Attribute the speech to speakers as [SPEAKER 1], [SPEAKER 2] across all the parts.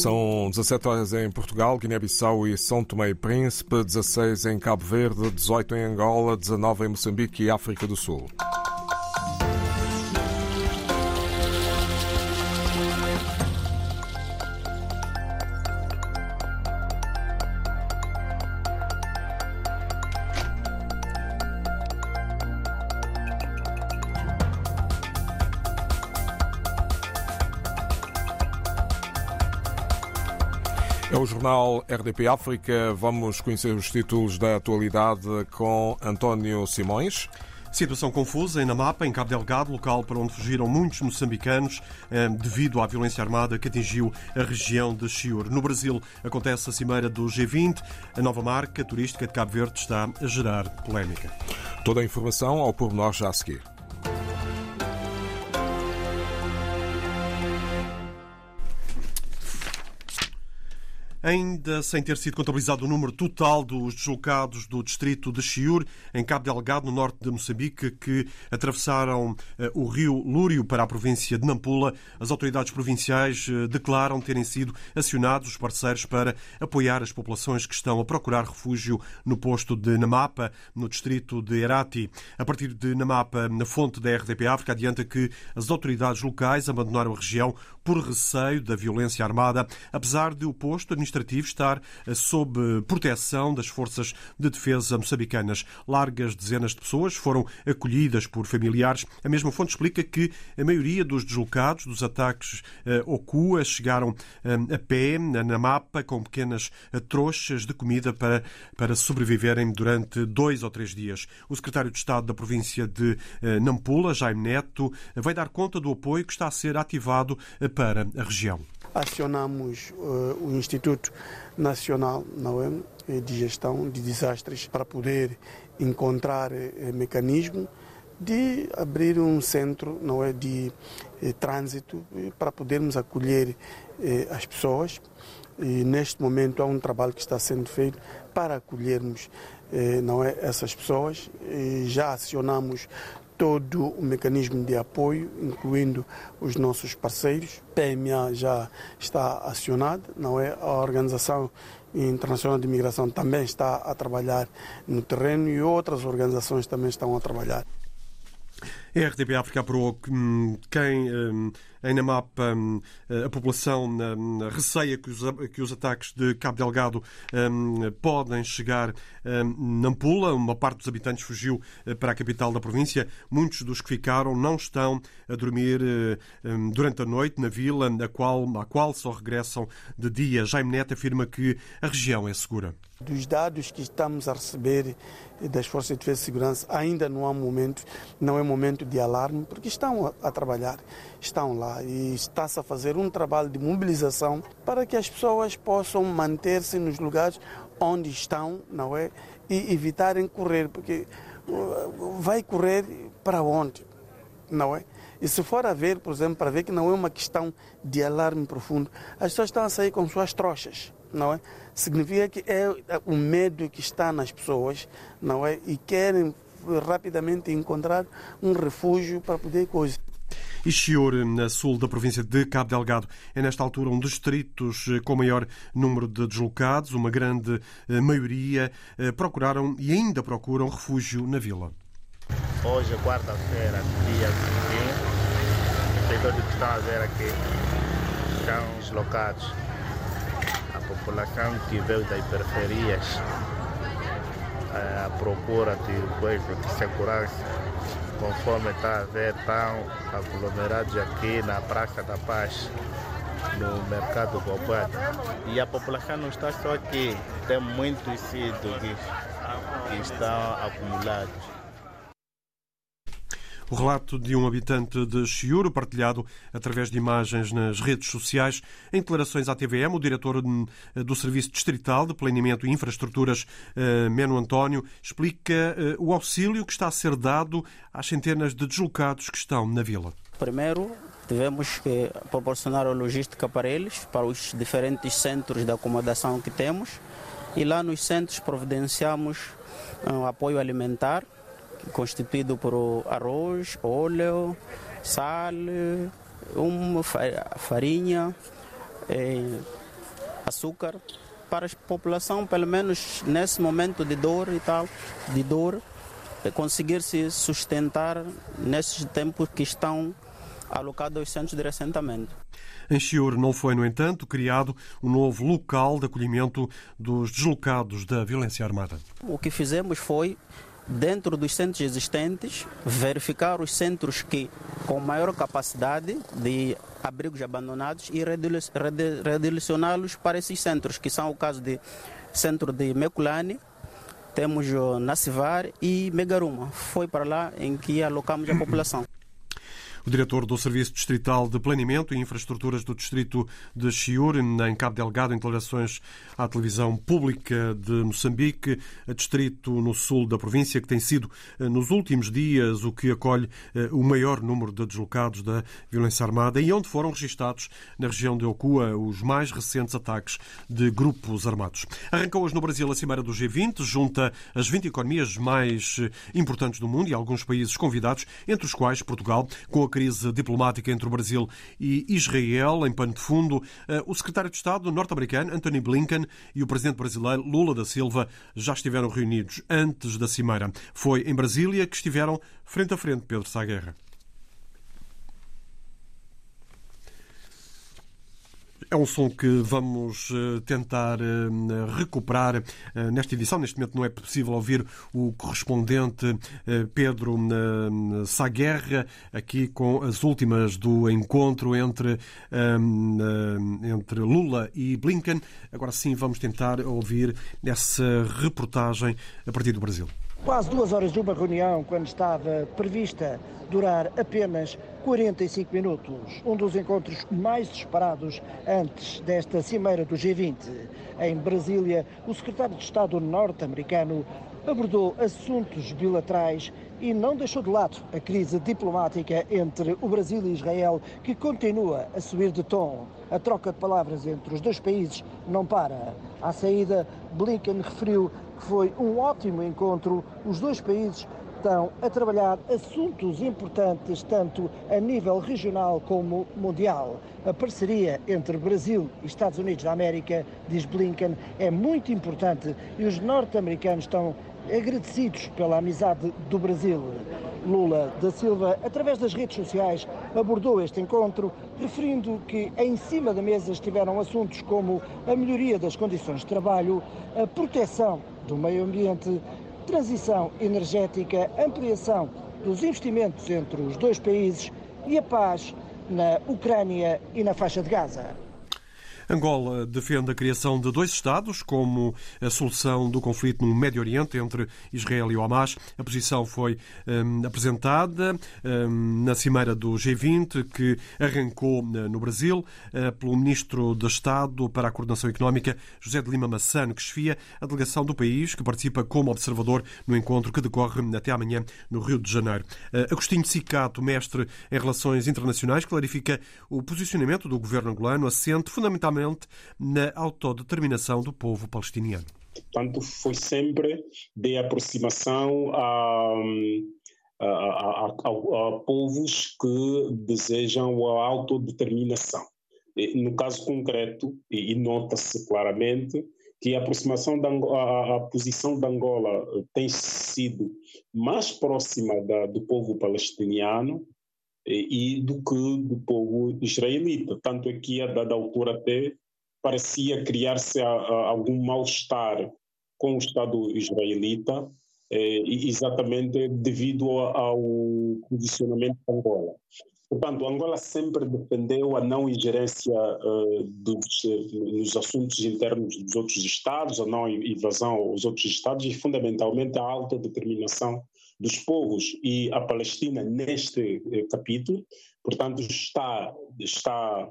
[SPEAKER 1] São 17 horas em Portugal, Guiné-Bissau e São Tomé e Príncipe, 16 em Cabo Verde, 18 em Angola, 19 em Moçambique e África do Sul. É o jornal RDP África. Vamos conhecer os títulos da atualidade com António Simões.
[SPEAKER 2] Situação confusa em Namapa, em Cabo Delgado, local para onde fugiram muitos moçambicanos eh, devido à violência armada que atingiu a região de Chiur. No Brasil acontece a cimeira do G20. A nova marca turística de Cabo Verde está a gerar polémica.
[SPEAKER 1] Toda a informação ao pormenor já a seguir.
[SPEAKER 2] Ainda sem ter sido contabilizado o número total dos deslocados do distrito de Chiur, em Cabo Delgado, no norte de Moçambique, que atravessaram eh, o rio Lúrio para a província de Nampula, as autoridades provinciais eh, declaram terem sido acionados os parceiros para apoiar as populações que estão a procurar refúgio no posto de Namapa, no distrito de Herati. A partir de Namapa, na fonte da RDP África, adianta que as autoridades locais abandonaram a região por receio da violência armada, apesar de o posto administrativo estar eh, sob proteção das forças de defesa moçambicanas. Largas dezenas de pessoas foram acolhidas por familiares. A mesma fonte explica que a maioria dos deslocados dos ataques eh, Okua chegaram eh, a pé na mapa com pequenas trouxas de comida para, para sobreviverem durante dois ou três dias. O secretário de Estado da província de Nampula, Jaime Neto, vai dar conta do apoio que está a ser ativado a região.
[SPEAKER 3] Acionamos uh, o Instituto Nacional não é, de Gestão de Desastres para poder encontrar uh, mecanismo de abrir um centro não é, de uh, trânsito para podermos acolher as pessoas. E neste momento há um trabalho que está sendo feito para acolhermos não é, essas pessoas. E já acionamos todo o mecanismo de apoio, incluindo os nossos parceiros. PMA já está acionada, não é? A Organização Internacional de Migração também está a trabalhar no terreno e outras organizações também estão a trabalhar.
[SPEAKER 2] A RTP África que hum, quem hum, em Namapa hum, a população receia que os, que os ataques de Cabo Delgado podem chegar a Nampula. Uma parte dos habitantes fugiu eh, para a capital da província. Muitos dos que ficaram não estão a dormir eh, durante a noite na vila, a qual, à qual só regressam de dia. Jaime Neto afirma que a região é segura.
[SPEAKER 3] Dos dados que estamos a receber das Forças de Defesa e Segurança, ainda não há momento, não é momento de alarme, porque estão a, a trabalhar, estão lá e está-se a fazer um trabalho de mobilização para que as pessoas possam manter-se nos lugares onde estão, não é? E evitarem correr, porque uh, vai correr para onde, não é? E se for a ver, por exemplo, para ver que não é uma questão de alarme profundo, as pessoas estão a sair com suas trouxas não é? Significa que é o medo que está nas pessoas, não é? E querem rapidamente encontrar um refúgio para poder coisa.
[SPEAKER 2] Ixior, na sul da província de Cabo Delgado, é nesta altura um dos distritos com maior número de deslocados. Uma grande eh, maioria eh, procuraram e ainda procuram refúgio na vila.
[SPEAKER 4] Hoje é quarta-feira, dia 21. Os que estão a ver aqui estão deslocados população que veio das periferias à eh, procura de coisa de segurança, conforme está a ver, estão aglomerados aqui na Praça da Paz, no mercado Bobado. E a população não está só aqui, tem muitos sítios que estão acumulados.
[SPEAKER 2] O relato de um habitante de Chiuro, partilhado através de imagens nas redes sociais. Em declarações à TVM, o diretor do Serviço Distrital de Planeamento e Infraestruturas, eh, Meno António, explica eh, o auxílio que está a ser dado às centenas de deslocados que estão na vila.
[SPEAKER 5] Primeiro, tivemos que proporcionar a logística para eles, para os diferentes centros de acomodação que temos. E lá nos centros providenciamos um apoio alimentar, constituído por arroz, óleo, sal, uma farinha, açúcar para a população, pelo menos nesse momento de dor e tal, de dor, conseguir se sustentar nesses tempos que estão alocados aos centros de ressentamento.
[SPEAKER 2] Em Chiur não foi, no entanto, criado um novo local de acolhimento dos deslocados da violência armada.
[SPEAKER 5] O que fizemos foi dentro dos centros existentes, verificar os centros que com maior capacidade de abrigos abandonados e redirecioná-los para esses centros, que são o caso de centro de Meculane, temos Nacivar e Megaruma. Foi para lá em que alocamos a população.
[SPEAKER 2] O diretor do Serviço Distrital de Planeamento e Infraestruturas do Distrito de Chiur, em Cabo Delgado, em declarações à televisão pública de Moçambique, distrito no sul da província, que tem sido, eh, nos últimos dias, o que acolhe eh, o maior número de deslocados da violência armada e onde foram registados, na região de Okua, os mais recentes ataques de grupos armados. Arrancou hoje no Brasil a Cimeira do G20, junta as 20 economias mais eh, importantes do mundo e alguns países convidados, entre os quais Portugal, com a crise diplomática entre o Brasil e Israel em pano de fundo, eh, o secretário de Estado norte-americano Anthony Blinken e o presidente brasileiro Lula da Silva já estiveram reunidos antes da cimeira. Foi em Brasília que estiveram frente a frente Pedro Sá É um som que vamos eh, tentar eh, recuperar eh, nesta edição. Neste momento não é possível ouvir o correspondente Pedro Saguerra aqui com as últimas do encontro entre, entre Lula e Blinken. Agora sim vamos tentar ouvir essa reportagem a partir do Brasil.
[SPEAKER 6] Quase duas horas de uma reunião, quando estava prevista durar apenas 45 minutos. Um dos encontros mais esperados antes desta cimeira do G20. Em Brasília, o secretário de Estado norte-americano abordou assuntos bilaterais e não deixou de lado a crise diplomática entre o Brasil e Israel, que continua a subir de tom. A troca de palavras entre os dois países não para. À saída, Blinken referiu que foi um ótimo encontro. Os dois países estão a trabalhar assuntos importantes, tanto a nível regional como mundial. A parceria entre Brasil e Estados Unidos da América, diz Blinken, é muito importante e os norte-americanos estão agradecidos pela amizade do Brasil. Lula da Silva, através das redes sociais, abordou este encontro, referindo que em cima da mesa estiveram assuntos como a melhoria das condições de trabalho, a proteção do meio ambiente, transição energética, ampliação dos investimentos entre os dois países e a paz na Ucrânia e na faixa de Gaza.
[SPEAKER 2] Angola defende a criação de dois Estados como a solução do conflito no Médio Oriente entre Israel e o Hamas. A posição foi um, apresentada um, na cimeira do G20, que arrancou uh, no Brasil, uh, pelo Ministro de Estado para a Coordenação Económica, José de Lima Massano, que chefia a delegação do país, que participa como observador no encontro que decorre até amanhã no Rio de Janeiro. Uh, Agostinho Cicato, mestre em Relações Internacionais, clarifica o posicionamento do governo angolano, assente fundamentalmente na autodeterminação do povo palestiniano.
[SPEAKER 7] Portanto, foi sempre de aproximação a, a, a, a povos que desejam a autodeterminação. No caso concreto, e nota-se claramente, que a aproximação da a, a, posição de Angola tem sido mais próxima da, do povo palestiniano e do que do povo israelita. Tanto é que, a dada altura, até parecia criar-se algum mal-estar com o Estado israelita, eh, exatamente devido ao posicionamento de Angola. Portanto, Angola sempre defendeu a não ingerência dos, nos assuntos internos dos outros Estados, a não invasão aos outros Estados e, fundamentalmente, a autodeterminação dos povos e a Palestina neste eh, capítulo, portanto, está, está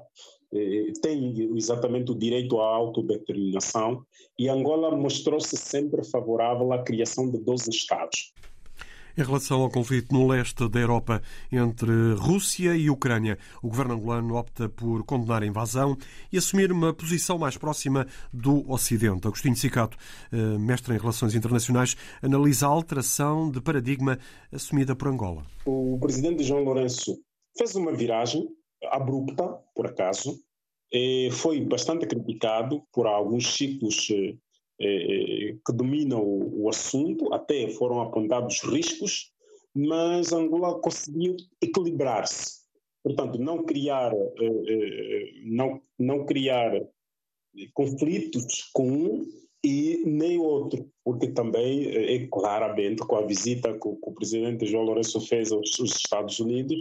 [SPEAKER 7] eh, tem exatamente o direito à autodeterminação e Angola mostrou-se sempre favorável à criação de 12 Estados.
[SPEAKER 2] Em relação ao conflito no leste da Europa entre Rússia e Ucrânia, o governo angolano opta por condenar a invasão e assumir uma posição mais próxima do Ocidente. Agostinho Cicato, eh, mestre em Relações Internacionais, analisa a alteração de paradigma assumida por Angola.
[SPEAKER 7] O presidente João Lourenço fez uma viragem abrupta, por acaso, foi bastante criticado por alguns ciclos eh, eh, que dominam o, o assunto, até foram apontados riscos, mas Angola conseguiu equilibrar-se. Portanto, não criar, eh, não, não criar conflitos com um e nem outro, porque também é claramente com a visita que o presidente João Lourenço fez aos, aos Estados Unidos,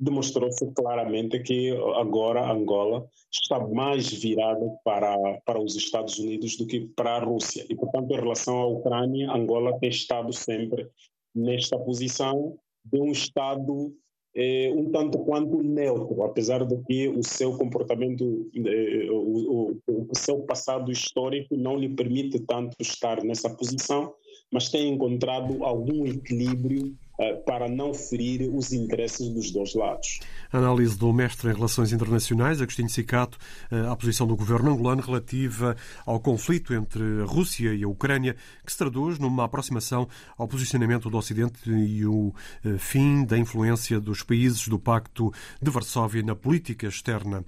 [SPEAKER 7] demonstrou-se claramente que agora Angola está mais virada para, para os Estados Unidos do que para a Rússia. E, portanto, em relação à Ucrânia, Angola tem estado sempre nesta posição de um Estado eh, um tanto quanto neutro, apesar de que o seu comportamento, eh, o, o, o seu passado histórico não lhe permite tanto estar nessa posição, mas tem encontrado algum equilíbrio para não ferir os interesses dos dois lados.
[SPEAKER 2] Análise do mestre em Relações Internacionais, Agostinho Cicato, eh, à posição do governo angolano relativa ao conflito entre a Rússia e a Ucrânia, que se traduz numa aproximação ao posicionamento do Ocidente e o eh, fim da influência dos países do Pacto de Varsóvia na política externa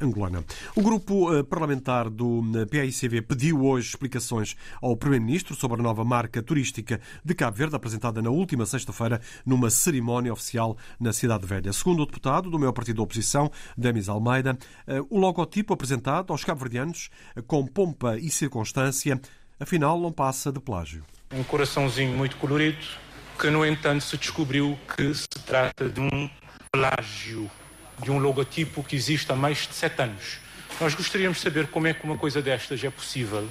[SPEAKER 2] angolana. O grupo parlamentar do PAICV pediu hoje explicações ao Primeiro-Ministro sobre a nova marca turística de Cabo Verde, apresentada na última sexta-feira numa cerimónia oficial na Cidade Velha. Segundo o deputado do meu partido de oposição, Demis Almeida, eh, o logotipo apresentado aos cabo-verdianos eh, com pompa e circunstância, afinal não passa de plágio.
[SPEAKER 8] Um coraçãozinho muito colorido, que no entanto se descobriu que se trata de um plágio, de um logotipo que existe há mais de sete anos. Nós gostaríamos de saber como é que uma coisa destas é possível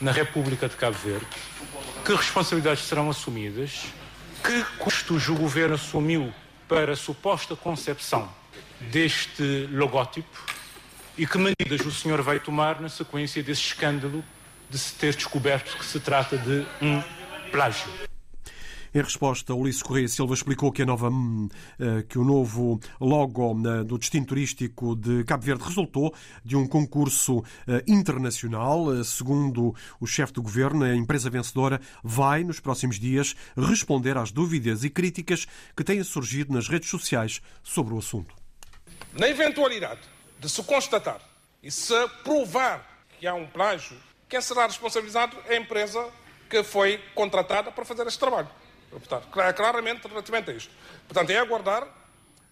[SPEAKER 8] na República de Cabo Verde, que responsabilidades serão assumidas que custos o governo assumiu para a suposta concepção deste logótipo e que medidas o senhor vai tomar na sequência desse escândalo de se ter descoberto que se trata de um plágio?
[SPEAKER 2] Em resposta, Ulisses Correia Silva explicou que, a nova, hum, eh, que o novo logo eh, do destino turístico de Cabo Verde resultou de um concurso eh, internacional. Segundo o chefe do governo, a empresa vencedora vai, nos próximos dias, responder às dúvidas e críticas que têm surgido nas redes sociais sobre o assunto.
[SPEAKER 9] Na eventualidade de se constatar e se provar que há um plágio, quem será responsabilizado é a empresa que foi contratada para fazer este trabalho. Portanto, claramente relativamente a isto. Portanto, é aguardar,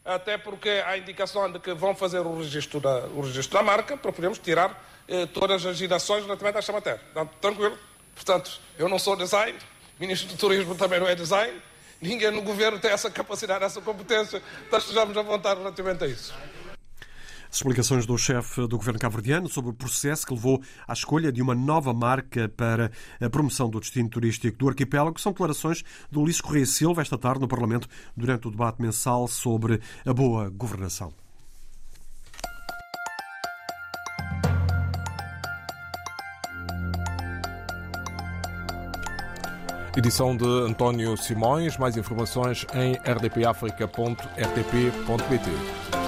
[SPEAKER 9] até porque há indicação de que vão fazer o registro da, o registro da marca para podermos tirar eh, todas as girações relativamente a esta matéria. Portanto, tranquilo. Portanto, eu não sou design, Ministro do Turismo também não é design, ninguém no governo tem essa capacidade, essa competência, nós estejamos à vontade relativamente a isso.
[SPEAKER 2] Explicações do chefe do governo cabo-verdiano sobre o processo que levou à escolha de uma nova marca para a promoção do destino turístico do arquipélago são declarações do Ulisses Correia Silva esta tarde no Parlamento durante o debate mensal sobre a boa governação.
[SPEAKER 1] Edição de António Simões. Mais informações em rdpafrica.rtp.pt.